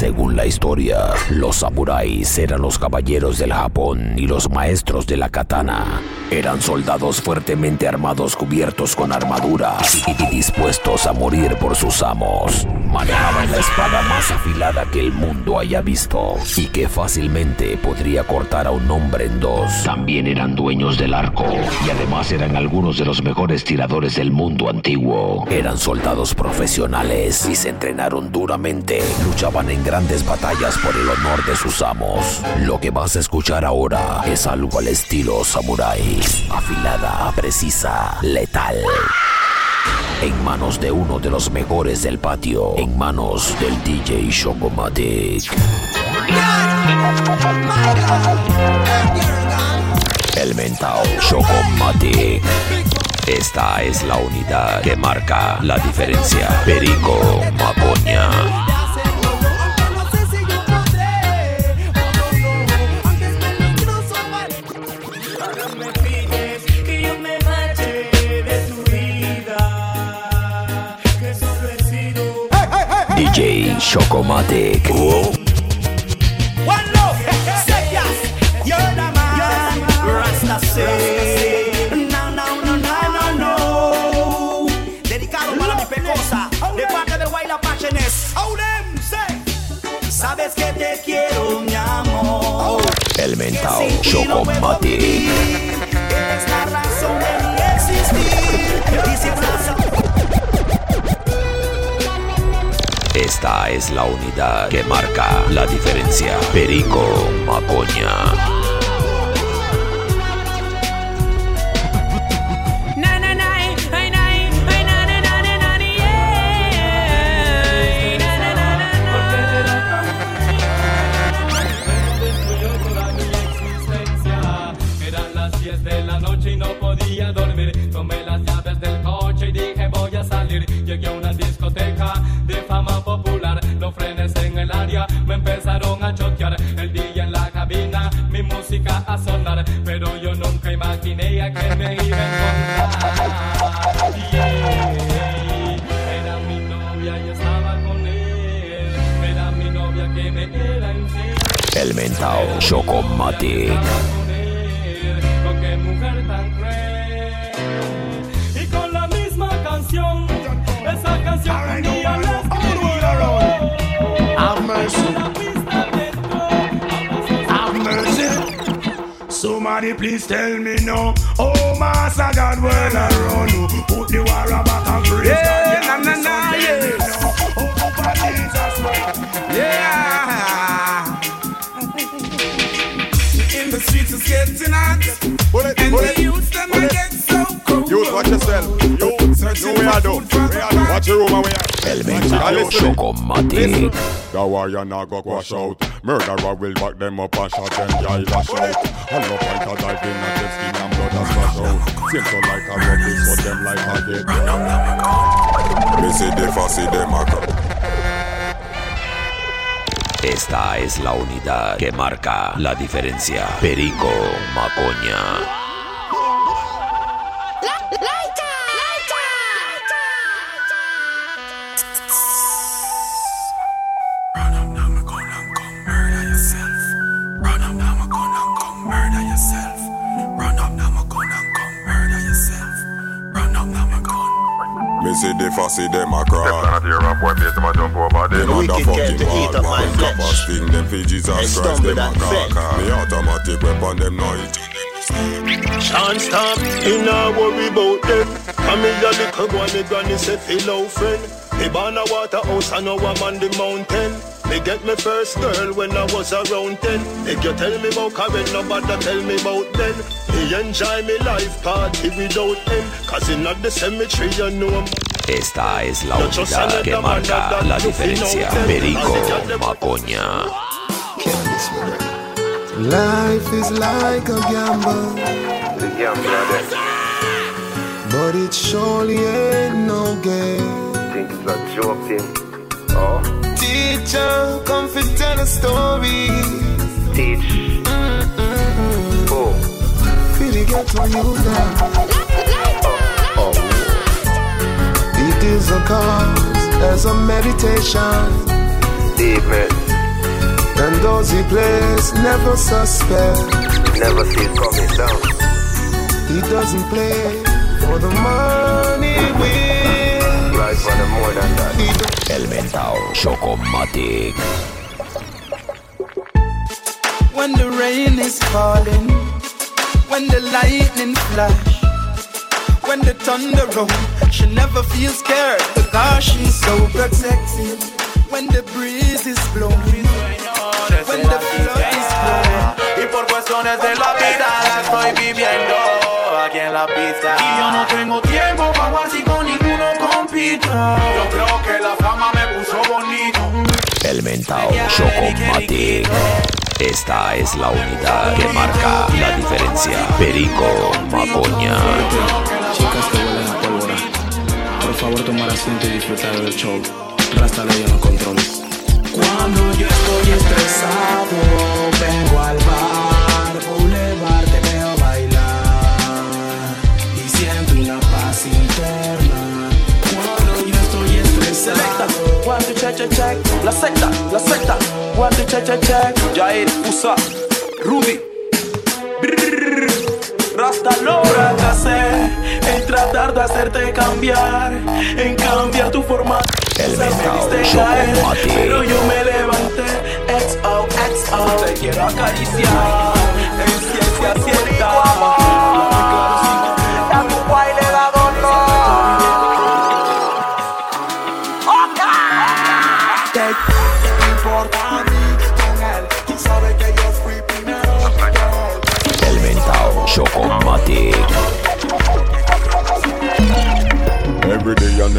Según la historia, los samuráis eran los caballeros del Japón y los maestros de la katana. Eran soldados fuertemente armados cubiertos con armaduras y dispuestos a morir por sus amos. Manejaban la espada más afilada que el mundo haya visto y que fácilmente podría cortar a un hombre en dos. También eran dueños del arco y además eran algunos de los mejores tiradores del mundo antiguo. Eran soldados profesionales y se entrenaron duramente. Luchaban en grandes batallas por el honor de sus amos. Lo que vas a escuchar ahora es algo al estilo samurai afilada, precisa, letal. En manos de uno de los mejores del patio, en manos del DJ Shokomatic. El mental Shokomatic. Esta es la unidad que marca la diferencia. Perico Macoña. Chocomatic. One love, say yes, you're the man. Rasta say, no, no, no, no, no, no. Dedicado para mi pecosa, de parte del Guayla Pachenes. Oh, them, say. Sabes que te quiero, mi amor. El mental Chocomatic. Esta es la unidad que marca la diferencia. Perico Macoña. Please tell me no. Oh, Master God, when I run, oh, put the war back and praise Yeah, God. na, na, na, Let yeah. know. Oh, Papa Jesus, man. Yeah. In the streets it's getting hot, Bullet, and bullet. the youths them I get so cold. Youth, watch yourself. Youth, know where I do. Watch your room and where I El mental listen. Chocomatic. The warrior now go wash out. Murderer will back them up and shot them guy lash out. And no point a dive in at them skin and blood a splash out. Seems so like a rubbish, but them like a dead. Me see the fussy them a cry. Esta es la unidad que marca la diferencia. Perico Macoña. Me see the fussy them a cry. Cannot hear a boy face, them a jump over them. Them wicked motherfucking get to eat up my hard man. flesh. Grab a sting them for Jesus And Christ. stumble Them a and fed. crack. Me automatic weapon them no it. Chance stop, you not worry about them. I'm in the little boy, me granny say hello friend. Me born a waterhouse, I know I'm on the mountain. Me get me first girl when I was around ten. If you tell me about Karen, nobody tell me about then. He enjoy me life party without him. Cause in the cemetery, you know him. Esta es la unidad que marca la diferencia. Perico Macoña. Life is like a gamble, Yeah, brother. but it surely ain't no game. Think it's a joke thing. Oh, Teacher, come fi tell a story. teach. Get on you down. oh. It is a cause as a meditation. Deep, man. Cause he plays never suspect. Never see it coming down. He doesn't play for the money win. Right for the more than that. He don't El Mentao Chocomatic. When the rain is falling, when the lightning flash, when the thunder roll, she never feels scared because she's so protected. When the breeze is blowing, when the flood is flowing. Y por cuestiones de la vida la estoy viviendo aquí en la pista. Y yo no tengo tiempo para jugar si con ninguno compito. Yo creo que la fama me puso bonito. El Mentao Chocomatic. Esta es la unidad que marca la diferencia. Perico Macoña. Chicas que huelen a pólvora, por favor tomar asiento y disfrutar del show. Rasta en los controles. Cuando yo estoy estresado, vengo al bar, Boulevard, te veo bailar y siento una paz interna. Cuando yo estoy estresado, One to check, check, check. La secta, la secta. One to check, check, check. Jair, Usa, Rudy. Brrr. Rasta lo fracasé en tratar de hacerte cambiar, en cambiar tu forma. El Me caer, pero yo me levanté. XO, XO, te quiero acariciar.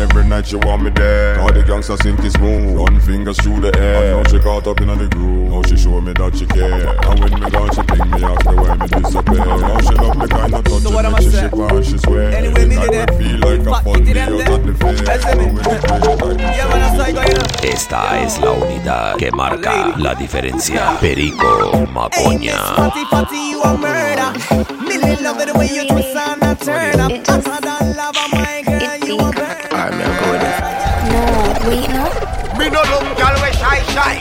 Every day and every night she want me there. All the gangsters think it's smooth. Run fingers through the air. And now she caught up in the groove. Now she show me that she care. And when me gone, she fling me off the way me disappear. Now she love the kind of touch So what am I she saying? and she swear. Anyway, me I did it. feel like a Fuck fun it, day out at the fair. Listen me. And when it rains like this, Yeah, man, that's how you go, you know. Esta es la unidad que marca la diferencia. Perico Macoña. Fatty, fatty, you a murder. Millie love the way you twist and turn up. Hotter than lava, shy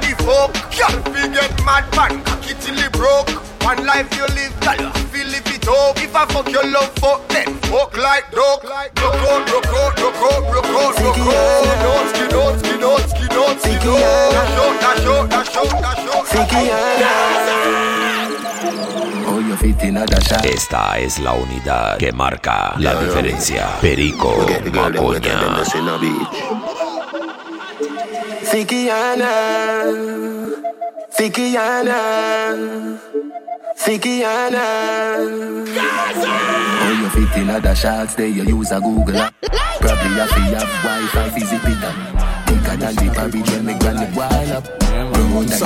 the folk. Gal fi get mad man Cocky till it broke. One life you live gal you fi live it up If I fuck your love fuck then Fuck like dog Rock out, rock out, rock out, rock out, rock out. Skin out, skin out, skin out, skin out, skin out Dash out, dash out, dash out, dash out you fit in other shot. Esta es la unidad que marca la diferencia. Perico Macoña. Fikiana, Fikiana, Fikiana. Oh, you fit in other shots, there you use a Google app. Probably have to have Wi-Fi, it up. Thicker than the porridge when me granny boil up. Where you made it.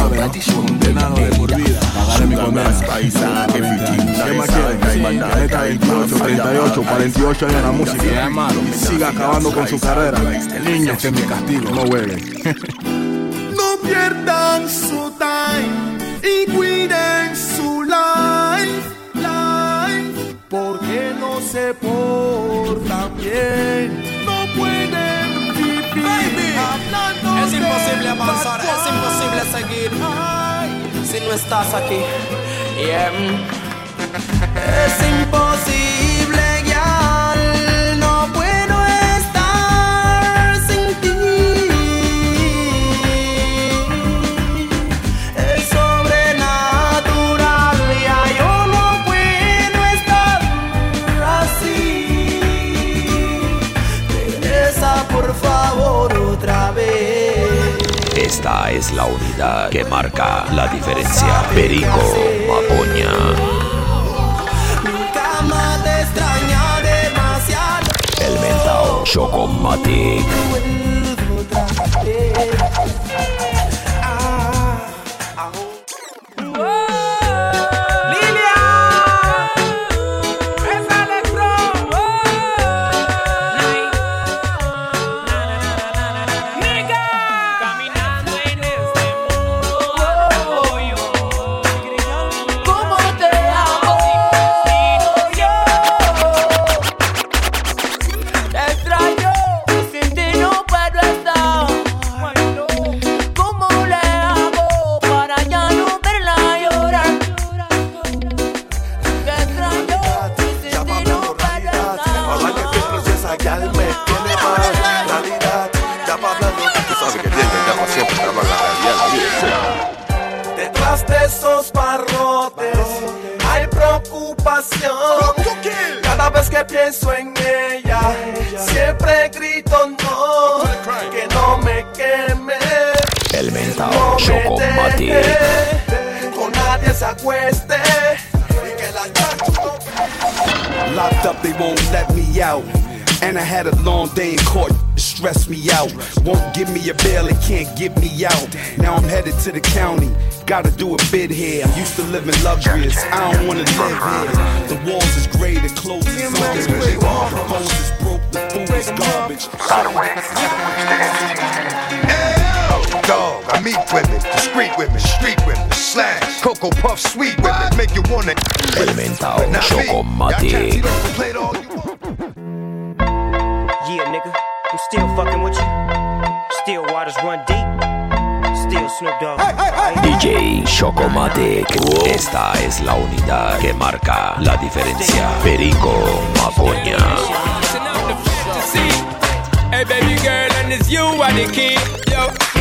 Sugar, spice, and everything ¿Qué más. Planeta 28, 38, 48 años en la música. Y siga acabando con su carrera. Niños, que es mi castigo, no huelen. No pierdan su time y cuiden su life, life, porque no se portan bien. Imposible avanzar, es imposible seguir si no estás aquí. Yeah. Es imposible, es la unidad que marca la diferencia. Perico demasiado. El Mentao Chocomatic. Don't play it all you want. Yeah, nigga, I'm still fucking with you. Still waters run deep. Still Snoop Dogg. DJ Chocomatic. Esta es la unidad que marca la diferencia. Perico Macoña. Hey baby girl, and it's you are the key. Yo,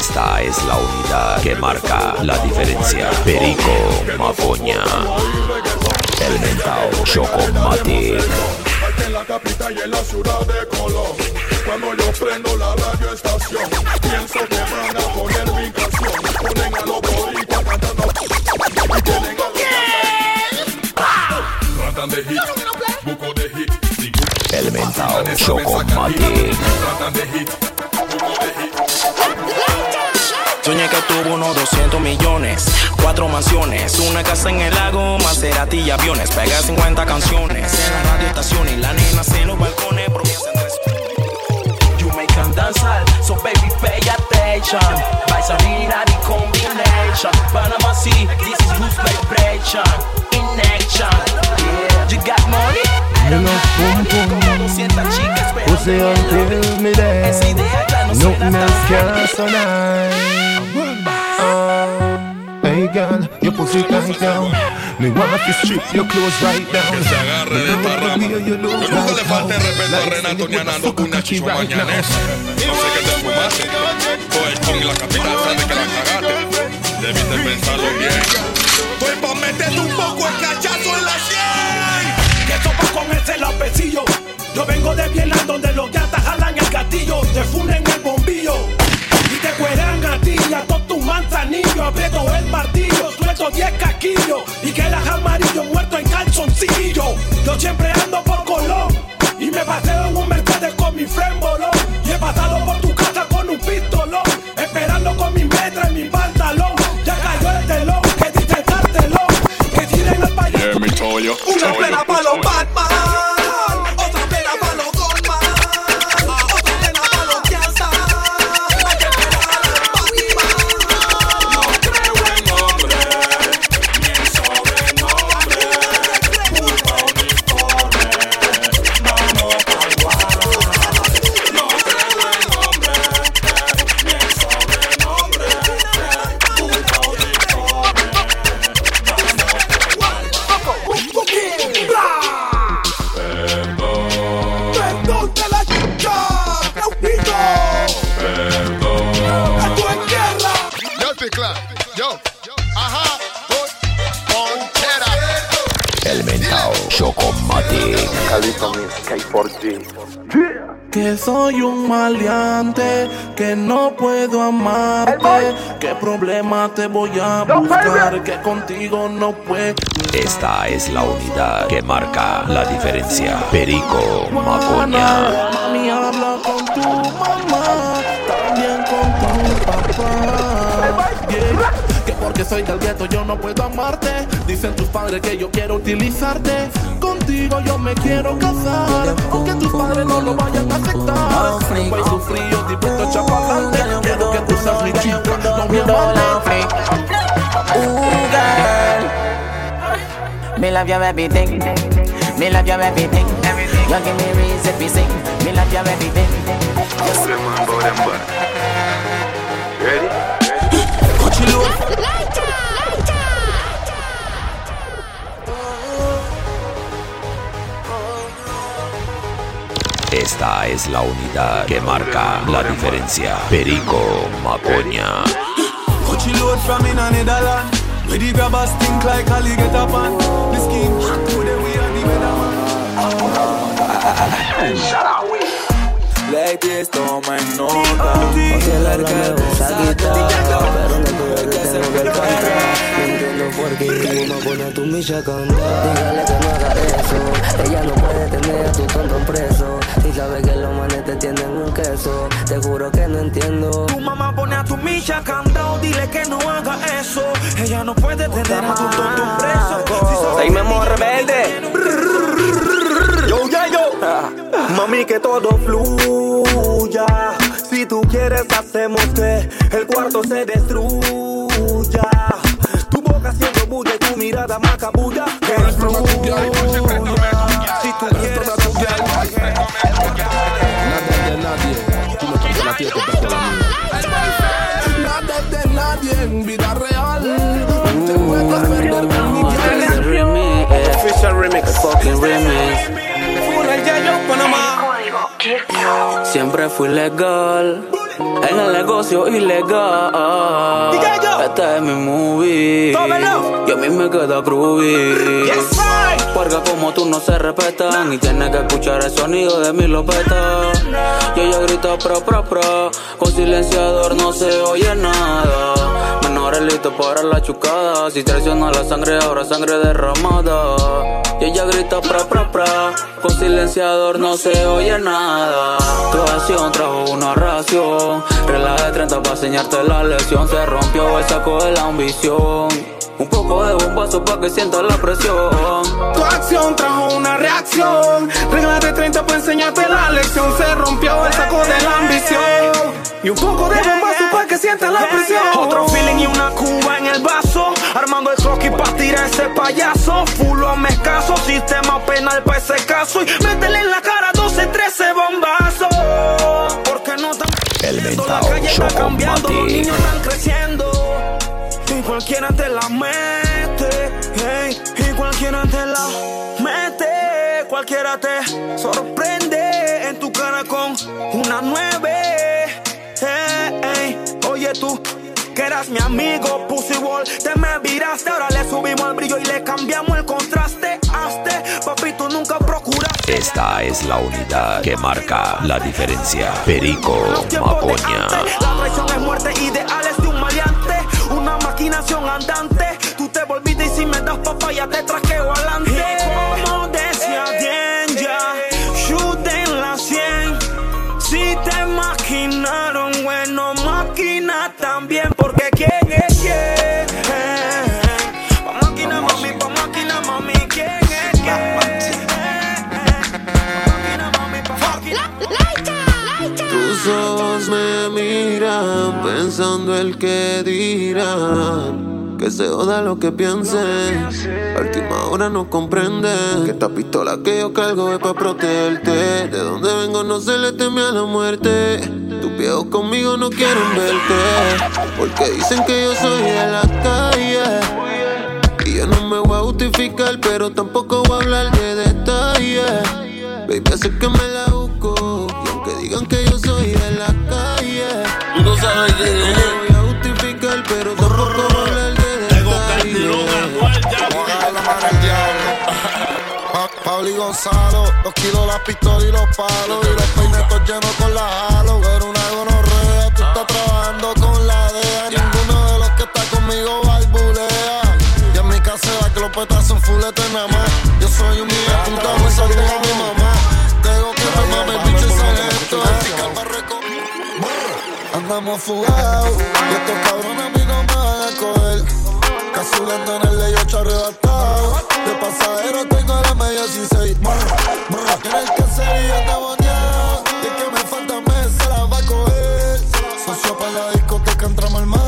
Esta es la unidad que marca la diferencia. Perico Macoña. El mentao Chocomatic. En. El de Soñé que tuvo unos 200 millones, cuatro mansiones, una casa en el lago, Maserati y aviones. Pegué 50 canciones en la radio estación y la nena en los balcones. You make them danzar, so baby pay attention. Vais a mirar the combination. Panama City, this is loose vibration. In action, yeah. You got money? You know, boom, boom. Pussy until me there. Nothing else can survive. Hey girl, your pussy tight down. Me want to strip your clothes right down. Que se agarre de esta rama. Que nunca le falte respeto a Renato ni a Nando con una chichua mañanesa. No sé qué te fumaste. Pues con la capital sabe que la cagaste. Debiste pensarlo bien. Estoy pa' meterte un poco el cachazo en la sien. Que topa con ese lapecillo. Yo vengo de Vietnam donde los gatas jalan el gatillo, te funden el bombillo y te cueran a ti y a todos tus manzanillos. Aprieto el martillo, suelto 10 casquillos y que las amarillo muerto en calzoncillo. Yo siempre ando por Colón y me paseo en un Mercedes con mi frémbolo y he pasado por tu casa con un pistolón, esperando con mi metra en mi pantalón. Ya cayó el telón, que dice cartelón, que tiren al payaso. Yeah. Una plena pa' los Batman. Soy un maleante, que no puedo amarte. ¿Qué problema te voy a buscar? Que contigo no puedo. Esta es la unidad que marca la diferencia. Perico Macoña. Mami, habla con tu mamá, también con tu papá. Soy del gueto yo no puedo amarte. Dicen tus padres que yo quiero utilizarte. Contigo yo me quiero casar, aunque tus padres no lo vayan a aceptar. Voy sufrido, dispuesto a echar pa'lante. Quiero que tú seas mi chica, no mi amante. Ooh, girl, Me love your everything. Me love your everything. You give me reason to sing. Me love your everything. Ready? Esta es la unidad que marca la diferencia. Perico Macoña. Coachy load from in a Netherland. Where the grabbers stink like Ali get up on. The scheme hot today we are the weatherman. Shut up, Ladies, tomen nota. Si el alma me vas a quitar Pero no tuve que tengo que cantar No entiendo por qué tu mamá pone a tu micha a cantar. Dígale que no haga eso. Ella no puede tener a tu tonto preso. Y sabe que los manes te tienden un queso. Te juro que no entiendo. Tu mamá pone a tu micha candado, dile que no haga eso. Ella no puede tener a tu tonto preso. Si sabe Soy Memo Rebelde. Yo, ya, yo. Mami, que todo fluya. Si tú quieres, hacemos que el cuarto se destruya. Tu boca haciendo bulla y tu mirada macabulla. Que fluya. Si tú quieres, Nada de nadie. Tú me cantas la tía que te la mía. Nada de nadie en vida real. No te puedes perder con mi. Official remix Fucking remix Siempre fui legal en el negocio ilegal. Este es mi movie. Y a mí me queda groovy. Porque como tú no se respetan y tienes que escuchar el sonido de mi lopeta. Y ella grita pro pro pro. Con silenciador no se oye nada. Menores listos para la chucada. Si traiciona la sangre, ahora sangre derramada. Y ella grita pra pra pra. Con silenciador no se oye nada. Tu acción trajo una ración. Regla de 30 para enseñarte la lección. Se rompió el saco de la ambición. Un poco de bombazo para que sientas la presión. Tu acción trajo una reacción. Regla de 30 para enseñarte la lección. Se rompió el saco de la ambición. Y un poco de bombazo para que sientas la presión. Otro feeling y una cuba en el vaso. Armando el croquis para tirar ese payaso. Fulo me escaso, sistema penal para ese caso. Y métele en la cara 12, 13 bombazos. Porque no tan El la calle está cambiando, los niños están creciendo. Y cualquiera te la mete. Hey, y cualquiera te la mete. Cualquiera te sorprende en tu cara con una nueve. Oye tú. Que eras mi amigo, Pussy Wall. Te me viraste, ahora le subimos el brillo y le cambiamos el contraste. Hazte, papi, tú nunca procuraste. Esta es la unidad que marca la diferencia. Perico Macoña. La traición es muerte, ideales de un maleante. Una maquinación andante. Tú te volviste y si me das papaya te trasqueo pensando el que dirán. Que se joda lo que piensen. A última hora no comprenden que esta pistola que yo cargo es para protegerte. De donde vengo no se le teme a la muerte. Tus viejos conmigo no quieren verte. Porque dicen que yo soy de la calle. Y yo no me voy a justificar, pero tampoco voy a hablar de detalles. Baby, sé que me la los kilos, las pistolas y los palos. Y los peines todos llenos con la halo. Pero una gonorrea, tú estás trabajando con la DEA. Ninguno de los que está conmigo balbulea. Y en mi casa la clopeta son fulete nada más. Yo soy un de puta, me saludo a mi mamá. Tengo que me mame, bicho, esto. Andamos fugados, y estos cabrones Casulando en el ley 8 arrebatado. De pasajero tengo la media 16. Tienes que ser y yo te. Y el que me falta mes se la va a coger. Socio para la discoteca entramos al mar.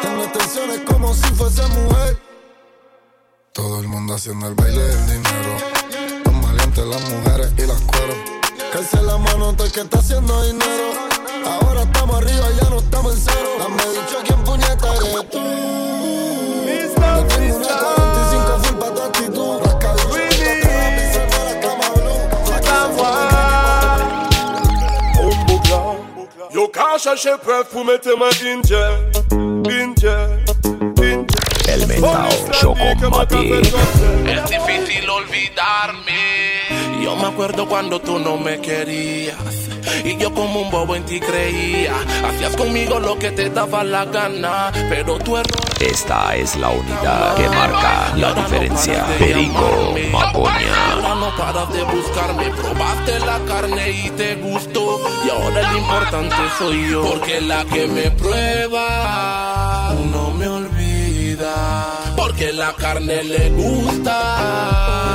Tengo extensiones como si fuese mujer. Todo el mundo haciendo el baile del dinero. Los valientes, las mujeres y las cueros. Calce la mano, todo el que está haciendo dinero. Ahora estamos arriba, ya no estamos en cero. Dame dicho quién puñeta eres tú. Yo ka cherche preuve pour mettre ma inje Inje El mentao Chocomati. Es difícil olvidarme. Yo me acuerdo cuando tú no me querías. Y yo como un bobo en ti creía. Hacías conmigo lo que te daba la gana. Pero tu error. Esta es la unidad que marca la diferencia. Perico Macoña. Ahora no paras de buscarme. Probaste la carne y te gustó. Y ahora el importante soy yo. Porque la que me prueba no me olvida. Porque la carne le gusta.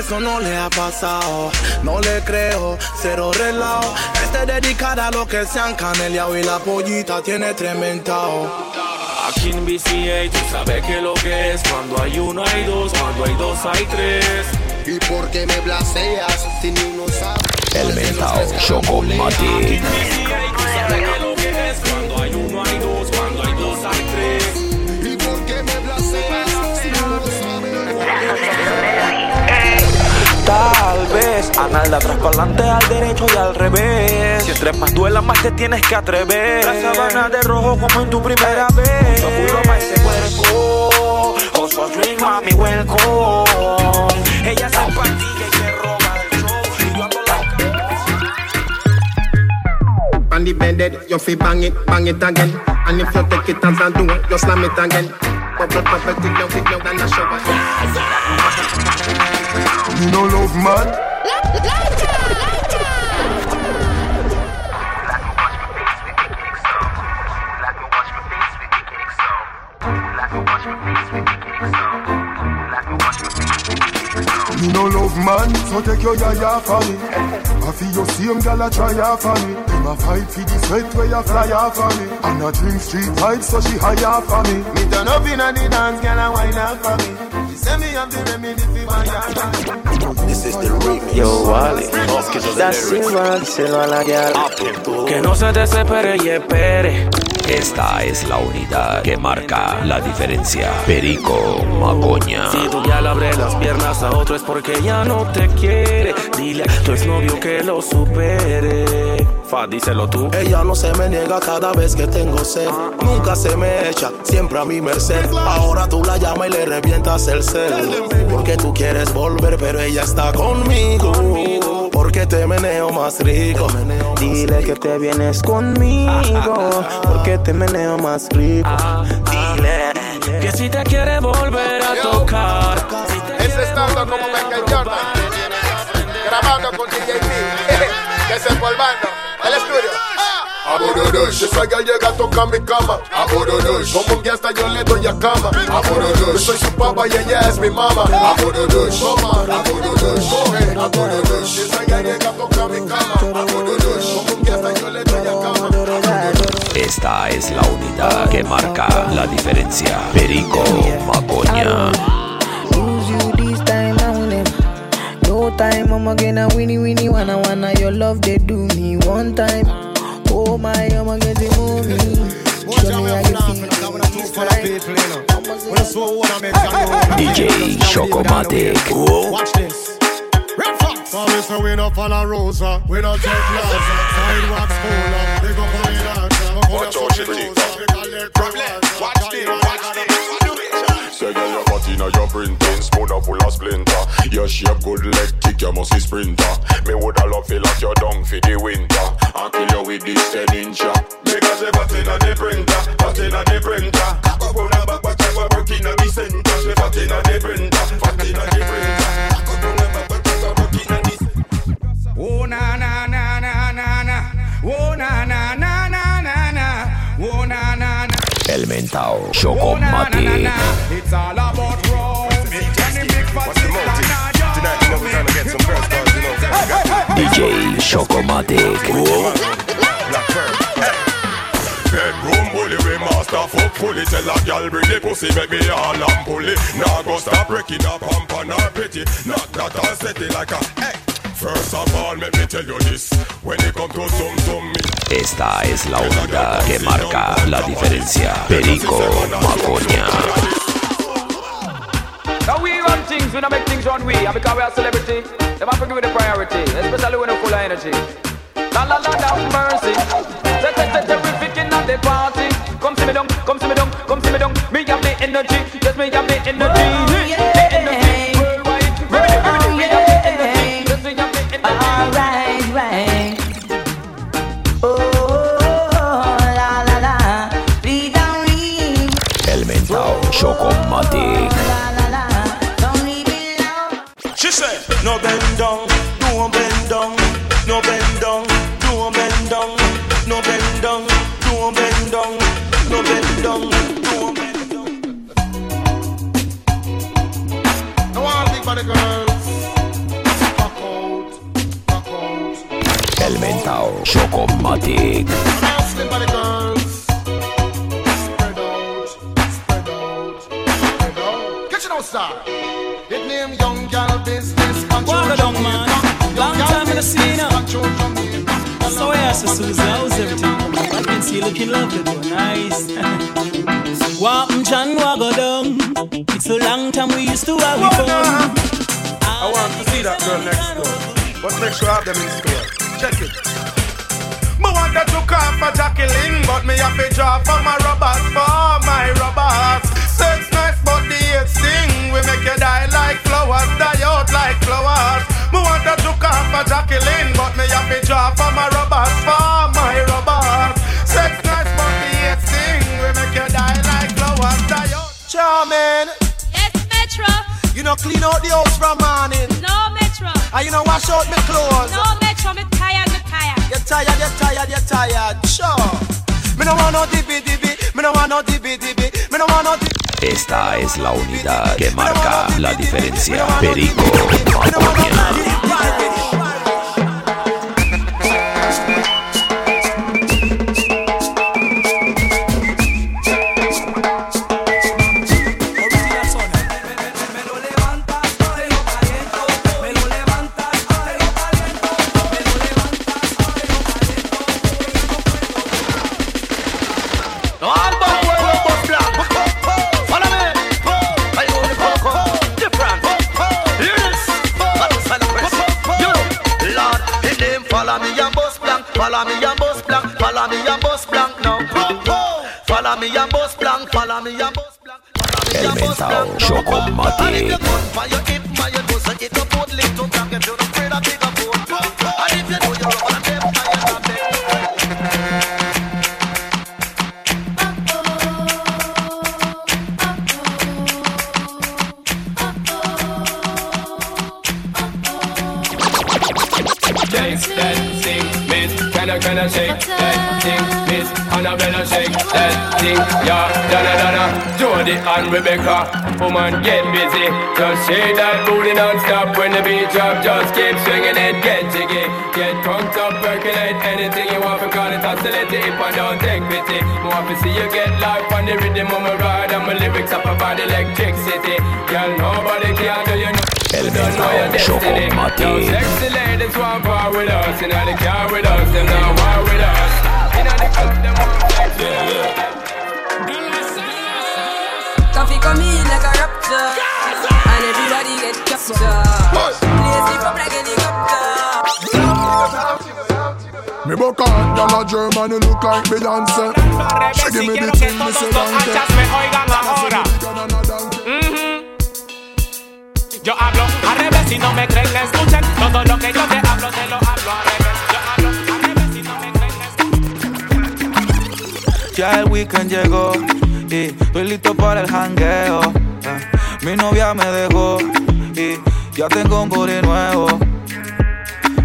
Eso no le ha pasado, no le creo, cero relajo. Este dedicada a lo que se han caneleado y la pollita tiene tremendao. Aquí en BCA tú sabes que lo que es Cuando hay uno hay dos, cuando hay dos hay tres ¿Y por qué me blaseas si ni uno sabe? El mentao Chocomati. tú sabes que lo que es Cuando hay uno hay dos, Tal vez Anal de atrás para adelante, al derecho y al revés. Si entre más duela, más te tienes que atrever. La sabana de rojo como en tu primera vez. Mucho pa' ese cuerpo. Con su drink, mami, welcome. Ella se partilla y se roba el show. Y yo ando la On the bed, you fi bang it, bang it again. And if you take it as I do, you slam it again. And a shower. You know love man. You know love man, so take your yaya for me. I feel your same gal a try off for me. Them a fight for the sweat where you fly off for me. And a drink street vibes so she high off for me. Me turn up inna the dance, girl, and wine up for me. This is the remix. Yo, Wally, da Silva, díselo a la gal Que no se desespere y espere Esta es la unidad que marca la diferencia. Perico Macoña. Si tu ya le abre las piernas a otro es porque ya no te quiere. Dile a tu exnovio que lo supere. Fa, díselo tú. Ella no se me niega cada vez que tengo sed. Nunca se me echa, siempre a mi merced. Ahora tú la llamas y le revientas el cel. Porque tú quieres volver, pero ella está conmigo. Porque te meneo más rico. Dile que te vienes conmigo. Porque te meneo más rico. Dile que si te quiere volver a tocar. Ese estando como Michael Jordan. Grabando con DJ P. Desempolvando el estudio. Aburudush, esa gal llega a tocar mi cama. Aburudush, como un guía hasta yo le doy a cama. Aburudush, yo soy su papá y ella es mi mamá. Aburudush, toma, aburudush, coge, aburudush. Esa gal llega a tocar mi cama. Aburudush, como un guía hasta yo le doy a cama. Esta es la unidad que marca la diferencia. Perico Macoña. No time, I'm again a winnie winnie wanna wanna your love they do me one time. Oh my, I'm get the movie. Show me how you feel this time. DJ Chocomatic. Watch this. Red Fox. For we say we no follow rules, uh. we don't take laws. uh. Sidewalks full, uh. big up on the dance. uh. Watch out, she take Watch this, watch this. Say girl, your body now your printing. Spoon up full of splinter. Your shape good leg kick, you must be sprinter. Me woulda love feel like you're down for the winter. And kill you with this 10 incher Because the body na the printer. Body na the printer. Back on the back, but you working at the center. She body na the printer. Body na the printer. Back on the back, but you working at the Oh na na na na na El Mentao, Chocomatic. It's. DJ Chocomatic. Bedroom bully, we Tell a gal bring the pussy, make me all and it Now go stop breaking up, pump on her pretty Knock that all steady like a, hey First of all, let me tell you this. When it come to some some Esta es la unidad que marca la diferencia. Perico Macoña. Now we run things, we don't make things run we And because we are celebrity, them have to give it a priority Especially when we're full of energy. La la la la mercy. Set set set terrific in the party. Come see me down, come see me down, come see me down Me have the energy, yes me have the energy. The energy Chocomatic. She said, No bend down, no bend down, no bend down, no bend down, no bend down, no bend down, no bend down, no bend down. No all big body girls. Fuck out, fuck out. El mentao Chocomatic. Now slim body girls. Catch it name young gal business. Walk down, man. Long time in the scene. So yeah, so Susie, how's everything? I can see you looking lovely, though. nice. John, walk down. It's a long time we used to have it fun. I want to see that girl next door. But make sure I have them in store. Check it. Me want to took off for Jacqueline, but me have to draw for my robots, for my robots. Sex nice, but the hate sting. We make you die like flowers, die out like flowers. Me want to took off for Jacqueline, but me have to draw for my robots, for my robots. Sex nice, but the hate sting. We make you die like flowers, die out. Charming. Yes, Metro. You know clean out the house from morning. No, Metro. And you know wash out my clothes. No, Metro. Me tired, me tired. You're tired, you're tired, you're tired. Sure. Me no want no dibi dibi. Me no want no dibi dibi. Me no want no dibi. Esta es la unidad que marca la diferencia. Perico. Follow me and bust blank now. Follow me and bust blank. Follow me and bust blank. El mentao Chocomatic. For your hip, for your nose, so it up both lips, don't talk if you don't afraid of bigger boat. That thing, yeah. Donna, Donna, Jody and Rebecca. Woman, get busy. Just shake that booty non-stop when the beat drop. Just keep swinging it, get jiggy. Get drunk up, percolate anything you want because it's oscillate if I don't take pity. Want to see you get life on the rhythm of my ride and my lyrics up about electricity. Girl, nobody can do you know. El Don't know your mentao destiny. Yo, Chocomatic. sexy ladies want war with us. Inna the car with us, them not war with us. Coffee come in like a rapture. And everybody get captured. Play sleep up like helicopter. Me buck out, y'all a German, you look like Beyonce. She give me the thing, me say mm-hmm. Yo hablo al revés si no me creen, escuchen todo lo que yo te hablo, te lo hablo al revés. Ya el weekend llegó y estoy listo para el jangueo. Eh, Mi novia me dejó y ya tengo un booty nuevo.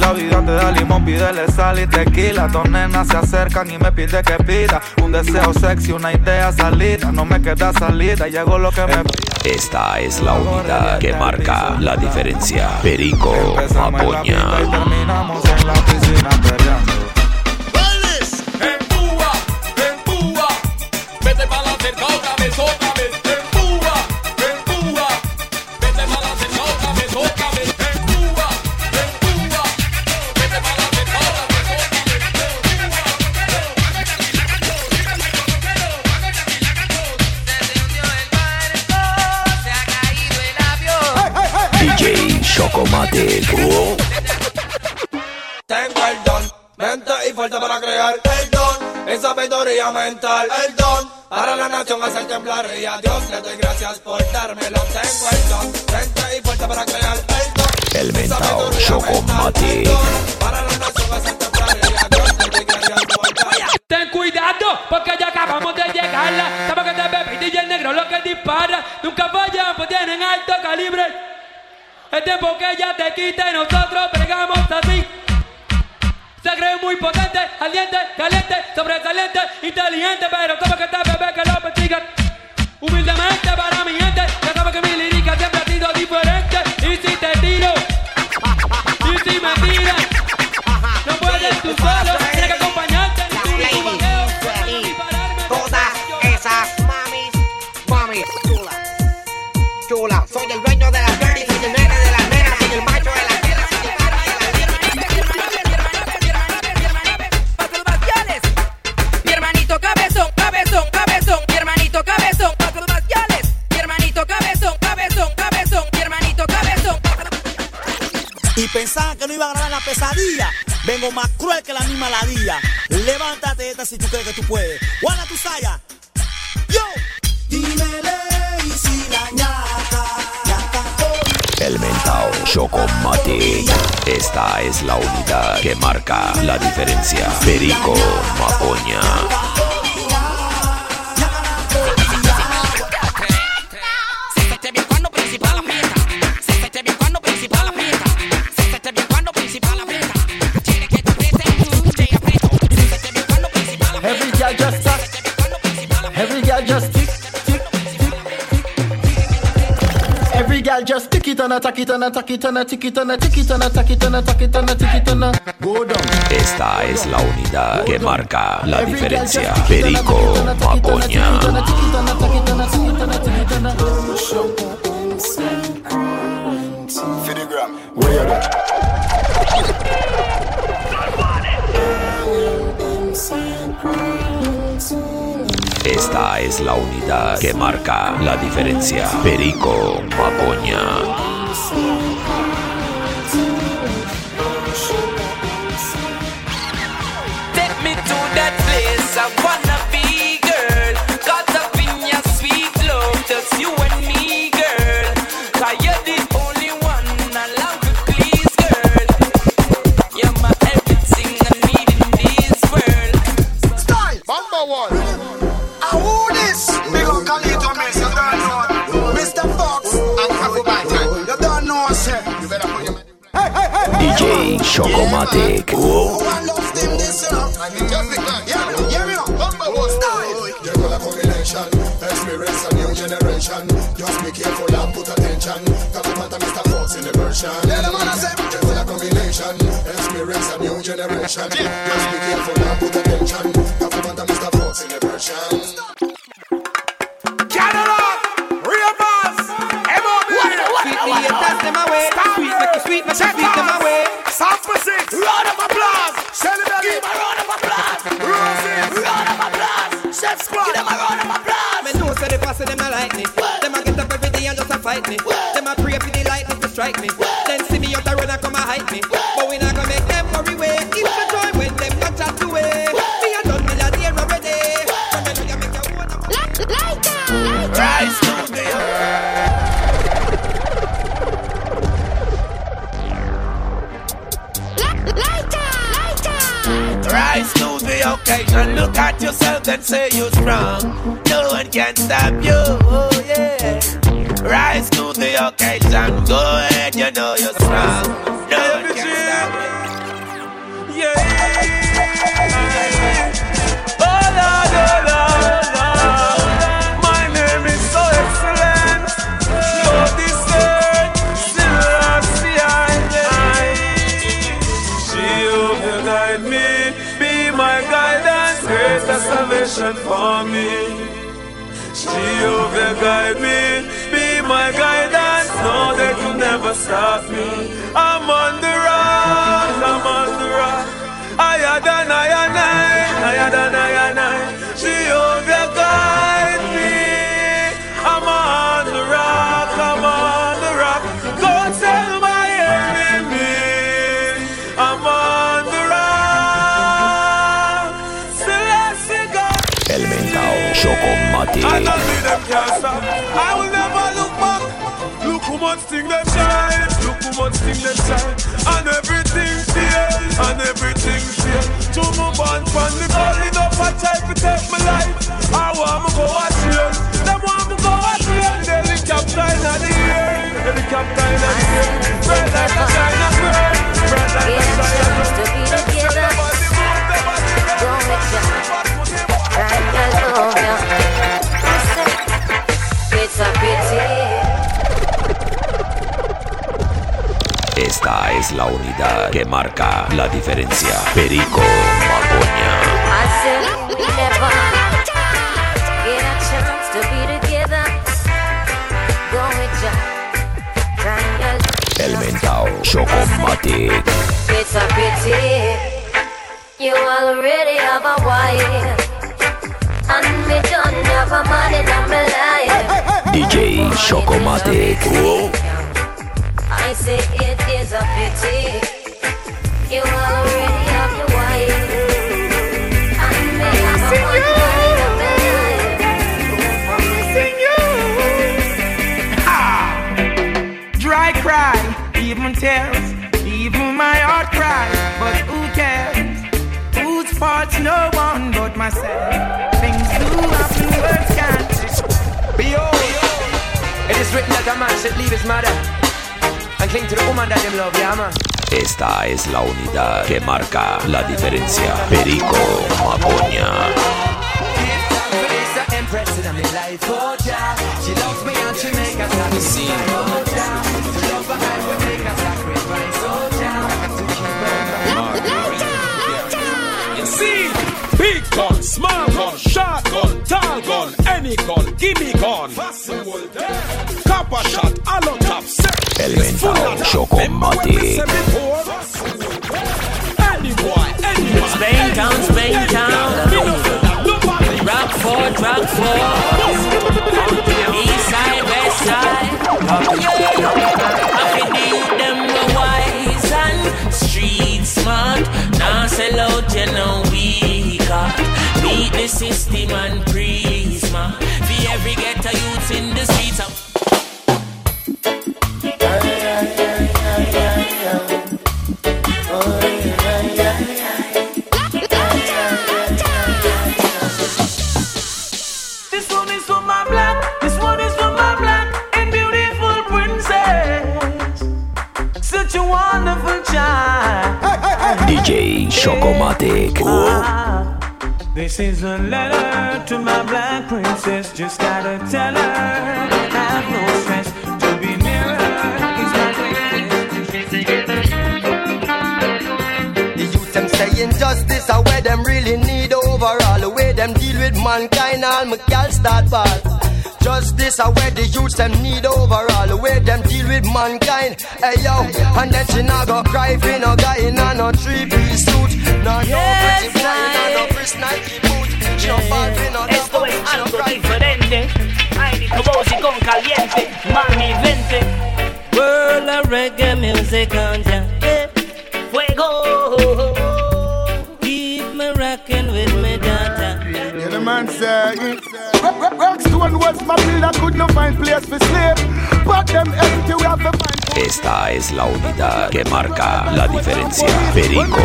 La vida te da limón, pídele sal y tequila. Dos nenas se acercan y me pide que pida un deseo sexy, una idea salida. No me queda salida, llegó lo que me. Esta es la unidad que marca la diferencia. Perico Mapoña. Terminamos en la piscina y fuerza para crear el don, esa sabiduría mental, el don, para la nación hacer temblar y a Dios le doy gracias por dármelo. Tengo el don, mente y fuerza para crear el don, El mentao Chocomatic. para la nación hacer temblar y a Dios le doy gracias por dármelo. Ten cuidado, porque ya acabamos de llegar. Sabes que te bebé y el negro lo que dispara. Nunca fallan, pues tienen alto calibre. El tiempo que ya te quita y nosotros pegamos así. Se cree muy potente, aliente, caliente, sobresaliente, inteligente, pero como que te si tú crees que tú puedes. Juana tu saya. Yo. Dímele y si la ñata. El mentao Chocomatic. Esta es la unidad que marca la diferencia. Perico Mapoña. Esta es la unidad que marca la diferencia. Perico Mapoña. Esta es la unidad que marca la diferencia. Perico Mapoña. Yes, I do. Let's be careful. Never stop me. I'm on the rock, I'm on the rock. Higher than I I, higher than I I. Look how much thing them shine. And everything fails. And everything fails. To my band from the calling up a try to take my life. I want me go a train. Them want me go a train. Helicopter in the air. Helicopter in the air. Red like a China bird. Red like a China bird. It's Esta es la unidad que marca la diferencia. Perico Magoña. El mentao Chocomatic. It's a pity you already have a wife, and me don't have a man in my life. DJ Chocomatic. I say it is a pity you already have your wife, cry, even tears, even my heart cries. But who cares? Whose fault's no one but myself. Things do happen, words can't. Behold, it is written that a man should leave his mother cling to the woman that him love, yeah man. Esta es la unidad que marca la diferencia. Perico Magoña. Vanessa Empress in my life, ja. She loves me and she make a sacrifice, ja. To love her I would make a sacrifice, ja. To keep her You see, big gun, small gun, short gun, tall gun, any gun, gimme gun. Copper shot, hollow top, set. El mentao Chocomatic. Spain town, Spain town. Rockford, Rockford. East side, west side. I youth them wise and street smart. Now sell out, you know we got. Beat the system and prisma. For every ghetto youth in the streets. Chocomatic. Ah. This is a letter to my black princess. Just gotta tell her, I have no stress to be near her. Is my The youth them saying justice are where them really need overall. The way them deal with mankind, all my gal start bad. Justice are where the youths them need overall. The way them deal with mankind. Hey yo, and then she not go cry for no guy in a no three piece suit. No no pretty boy in a no Chris Nike boot. She no fall for no Esto es algo diferente. Ay, tu voz y con caliente. Mami, vente. World of reggae music on ya. Eh. Fuego. Keep me rocking with me daughter. Yeah, the man say Esta es la unidad que marca la diferencia. Perico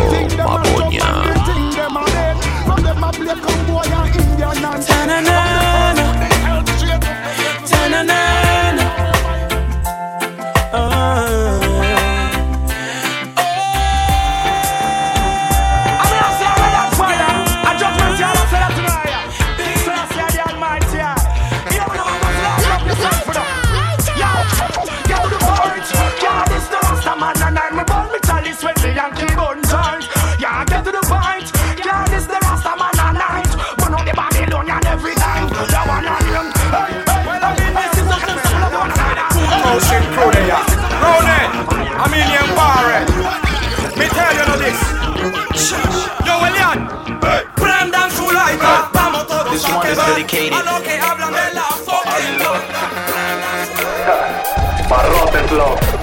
Me tell you know this. Yo, Elian. Prendan su lighter. Vamos ah, todos This a quemar a lo que hablan de la fucking Barrote Flow.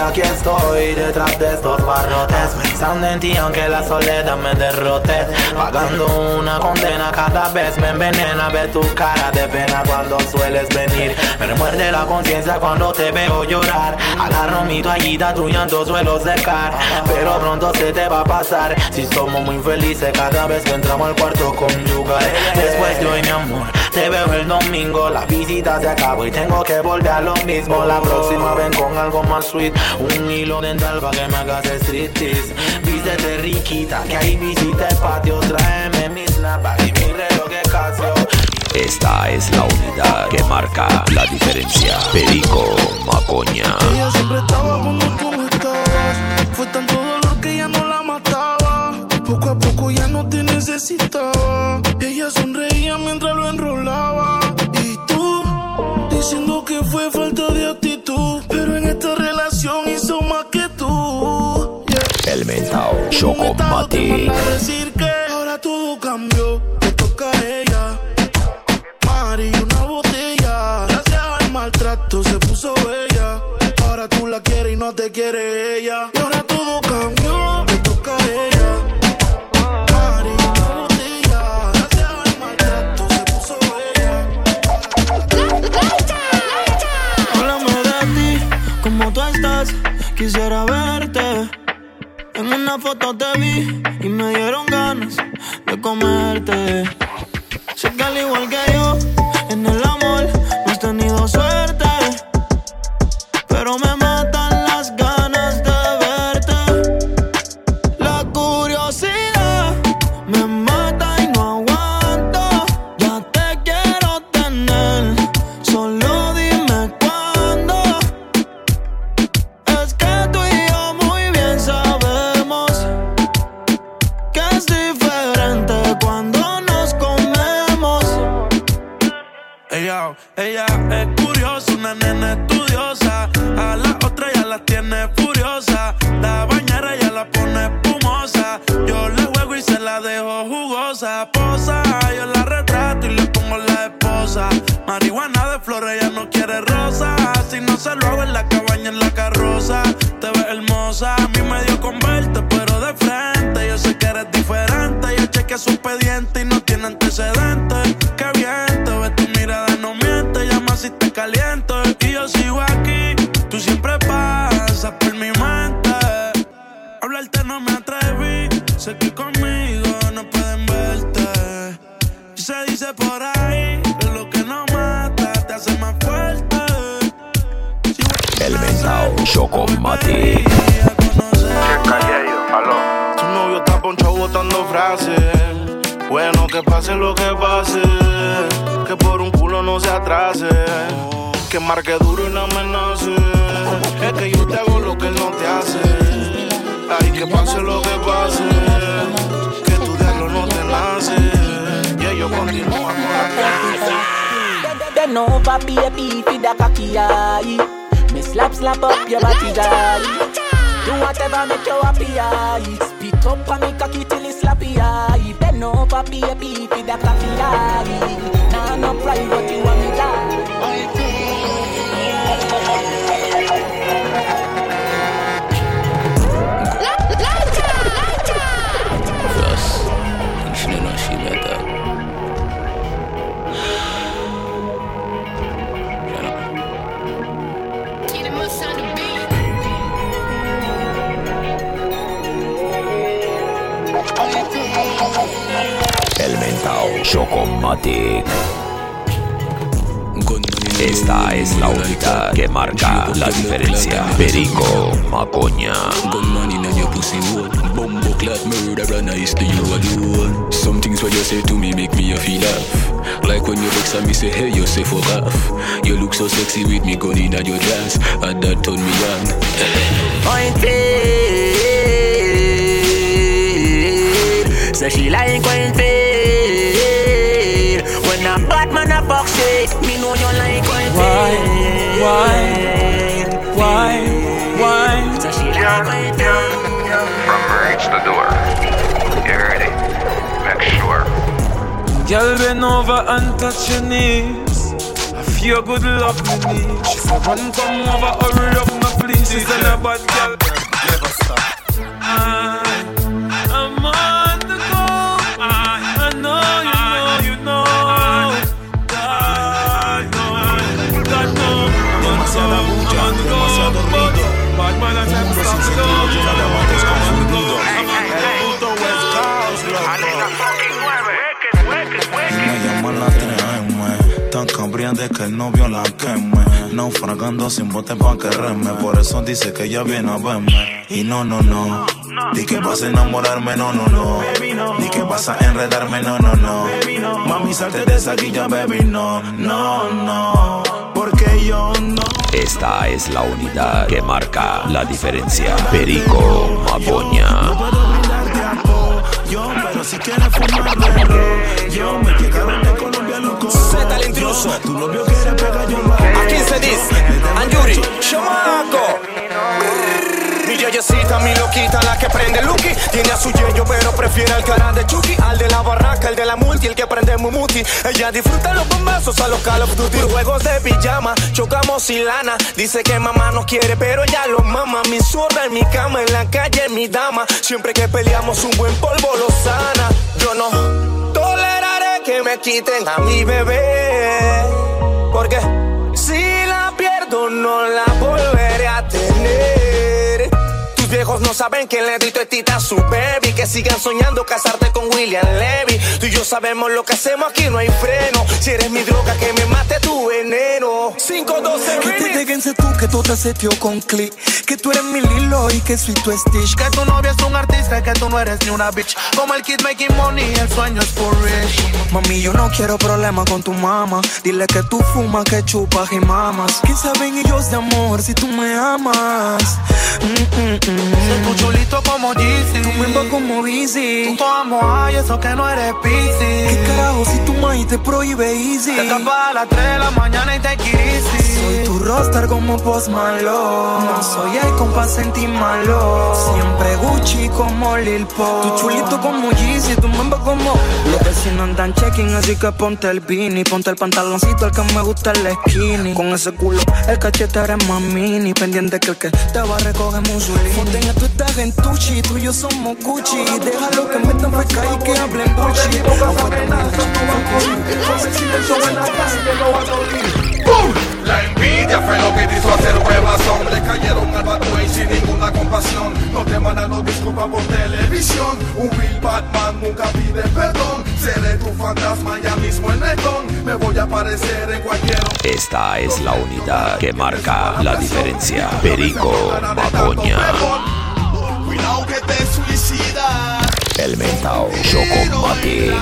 Aquí estoy detrás de estos barrotes. Pensando en ti aunque la soledad me derrote. Pagando una condena cada vez me envenena. Ver tu cara de pena cuando sueles venir. Me remuerde la conciencia cuando te veo llorar. Agarro mi toallita, tu llanto suelo secar Pero pronto se te va a pasar. Si somos muy felices cada vez que entramos al cuarto conyugal. Después de hoy mi amor, te veo el domingo La visita se acabó y tengo que volver a lo mismo La próxima ven con algo más sweet Un hilo dental para que me hagas striptease Vístete riquita, que ahí visita el patio Tráeme mi snapback y mi reloj de Casio Esta es la unidad que marca la diferencia. Perico Macoña. Ella siempre estaba cuando tú no estabas. Fue tanto dolor que ya no la mataba. Poco a poco ya no te necesitaba. Ella sonreía mientras lo diciendo que fue falta de actitud. Pero en esta relación hizo más que tú. Yeah. El mentao Chocomatic. Decir que ahora todo cambió. Te toca a ella. Mari, una botella. Gracias al maltrato se puso bella. Ahora tú la quieres y no te quiere ella. Una foto te vi y me dieron ganas de comerte. Sé que al igual que yo, en el marca la diferencia. Perico, Macoña. Gunman in your pussy hole Bumbo clat murderer nice to you alone Some things what you say to me make me a feel laugh Like when you vex and me say hey you say fuck off You look so sexy with me gun in your dress And that turn me on Pointed. So she like when fade. When a bad man a fuck shit, me know you like when Why, why, why, why? From reach the door. You it. Make sure. Girl, bend over and touch your knees. I feel good love me need. She said, run come over, hurry up, no please. She said, a bad girl. Cambriante que el novio la queme Naufragando sin bote pa' que reme Por eso dice que ella viene a verme. Y no, no, no. Di que vas a enamorarme, no, no, no. Di que vas a enredarme, no, no, no. Mami, salte de esa guilla, baby, no, no, no. Porque yo Esta es la unidad que marca la diferencia. Perico, Macoña. Yo, pero si quieres fumar, bro Yo me llegaron de Colombia, loco Z el intruso. Tu novio quiere pegar, yo lo A 15 dice, Anjuri, chamaco. Mi yeyecita, mi loquita, la que prende Lucky. Tiene a su yeyo, pero prefiere al cara de Chucky. Al de la barraca, el de la multi, el que prende Mumuti. Ella disfruta los bombazos a los Call of Duty. Juegos de pijama, chocamos y lana. Dice que mamá no quiere, pero ella lo mama. Mi zorra en mi cama, en la calle, mi dama. Siempre que peleamos, un buen polvo lo sana. Yo no toleraré que me quiten a mi bebé. Porque si la pierdo, no la No saben que le di tita a su baby. Que sigan soñando casarte con William Levy. Tú y yo sabemos lo que hacemos aquí, no hay freno. Si eres mi droga, que me mate tu veneno. 512 Que te déjense tú, que tú te setió con click. Que tú eres mi Lilo y que soy tu Stitch. Que tu novia es un artista, que tú no eres ni una bitch. Como el kid making money, el sueño es for rich. Mami, yo no quiero problemas con tu mamá. Dile que tú fumas, que chupas y mamas. ¿Qué saben ellos de amor si tú me amas? Mm, mm, mm. Tu chulito como Jeezy. Tu miembro como Easy. Tu amo ay, eso que no eres busy. ¿Qué carajo si tu maíz te prohíbe Easy? Te escapas a las 3 de la mañana y te easy. Soy tu roster como Post Malone. No soy el compa sentí malo. Siempre Gucci como Lil Pop. Tu chulito como Yeezy, tu miembro como. Los vecinos andan checking, así que ponte el beanie. Ponte el pantaloncito, el que me gusta el skinny. Con ese culo, el cachete eres más mini. Pendiente que el que te va a recoger Mussolini. Tú estás en Tucci, tú y yo somos Gucci. Déjalo que metan feca y que hablen Gucci. La envidia fue lo que hizo hacer huevazón. Le cayeron al bad boy sin ninguna compasión. No te mandan disculpas por televisión. Un real Batman nunca pide perdón. Seré tu fantasma ya mismo en Netón Me voy a aparecer en cualquier Esta es la unidad que marca la diferencia. Perico, Macoña. Cuidado que te suicidas El mentao Chocomatic.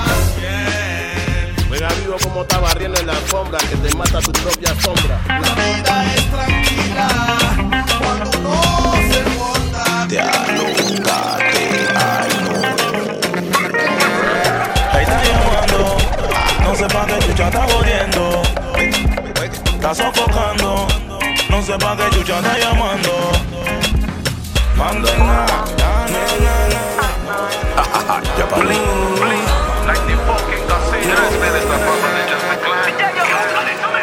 Venga vivo como está barriendo en la alfombra que te mata tu propia sombra. La vida es tranquila Cuando no se monta. Te alongate, ay no. Ahí está llamando No sé pa' qué chucha está jodiendo Está sofocando No sé pa' qué chucha está llamando Manda na, na, na, na, na. Ya parlé.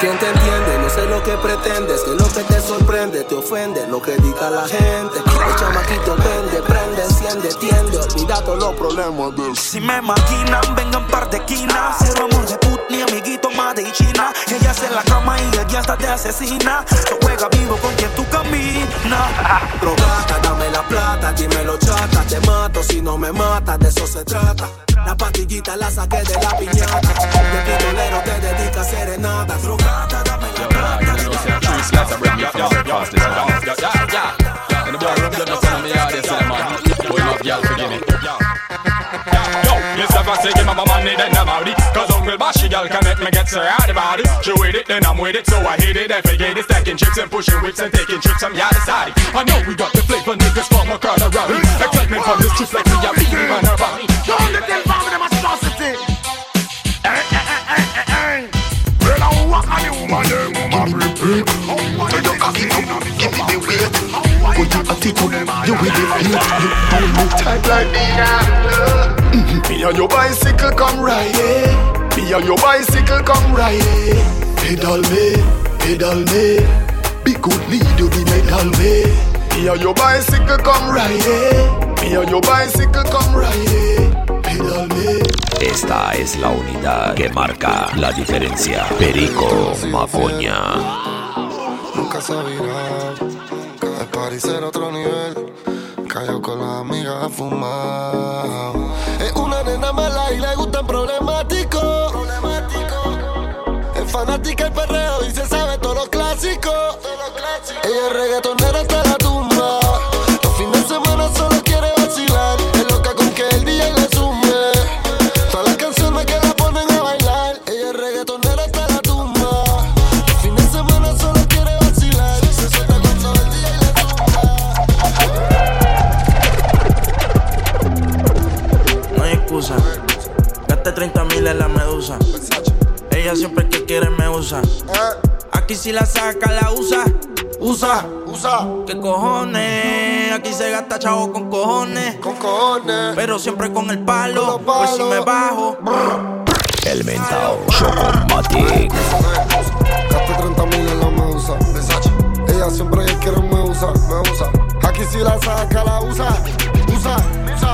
¿Quién te entiende? No sé lo que pretendes, que lo que te sorprende te ofende, lo que diga la gente. El chamaquito vende, prende, enciende, tiende, olvida todos los problemas del Si me maquinan, vengan par de quinas Cero amor de put, ni amiguito más de gasolina. Ella hace la cama y ella hasta te asesina. So juega vivo con quien tú caminas. Drogata, dame la plata, dímelo chata. Te mato si no me matas, de eso se trata. La pastillita la saqué de la piñata. De pistolero te dedica serenata. Drogata, dame la plata. Never say give my money then I'm out Cause Uncle Bashy girl can make me get so out about it She with it then I'm with it so I hate it Every day they stacking chips and pushing whips and taking trips I'm yada side I know we got the flavor niggas from a crowd around me Excitement from the streets like we are beating on her body Yo, the thing for me, them atrocity. Eh, eh, eh, eh, eh, eh. Well, I walk on the woman, them woman repeat. So you cock it give it the weight. Put your attitude, you with the feel. You hold me tight like the mm Me and your bicycle come ride, eh. Me and your bicycle come ride, eh. Pedal me, pedal me. Be good lead you be medal me. Me and your bicycle come ride, eh. Me and your bicycle come ride, eh. Pedal me. Esta es la unidad que marca la diferencia. Perico Macoña. Nunca se virá. El party otro nivel. Cayó con las amigas a. 30 mil en la medusa. Ella siempre que quiere me usa. Aquí si la saca, la usa. Usa, usa. ¿Qué cojones? Aquí se gasta chavo con cojones. Con cojones. Pero siempre con el palo. Pues si me bajo. El mentao Chocomatic. Gaste 30 mil en la medusa. Ella siempre que quiere me usa, me usa. Aquí si la saca, la usa. Usa, usa.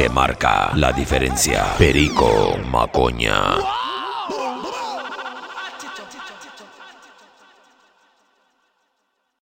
que marca la diferencia. Perico Macoña.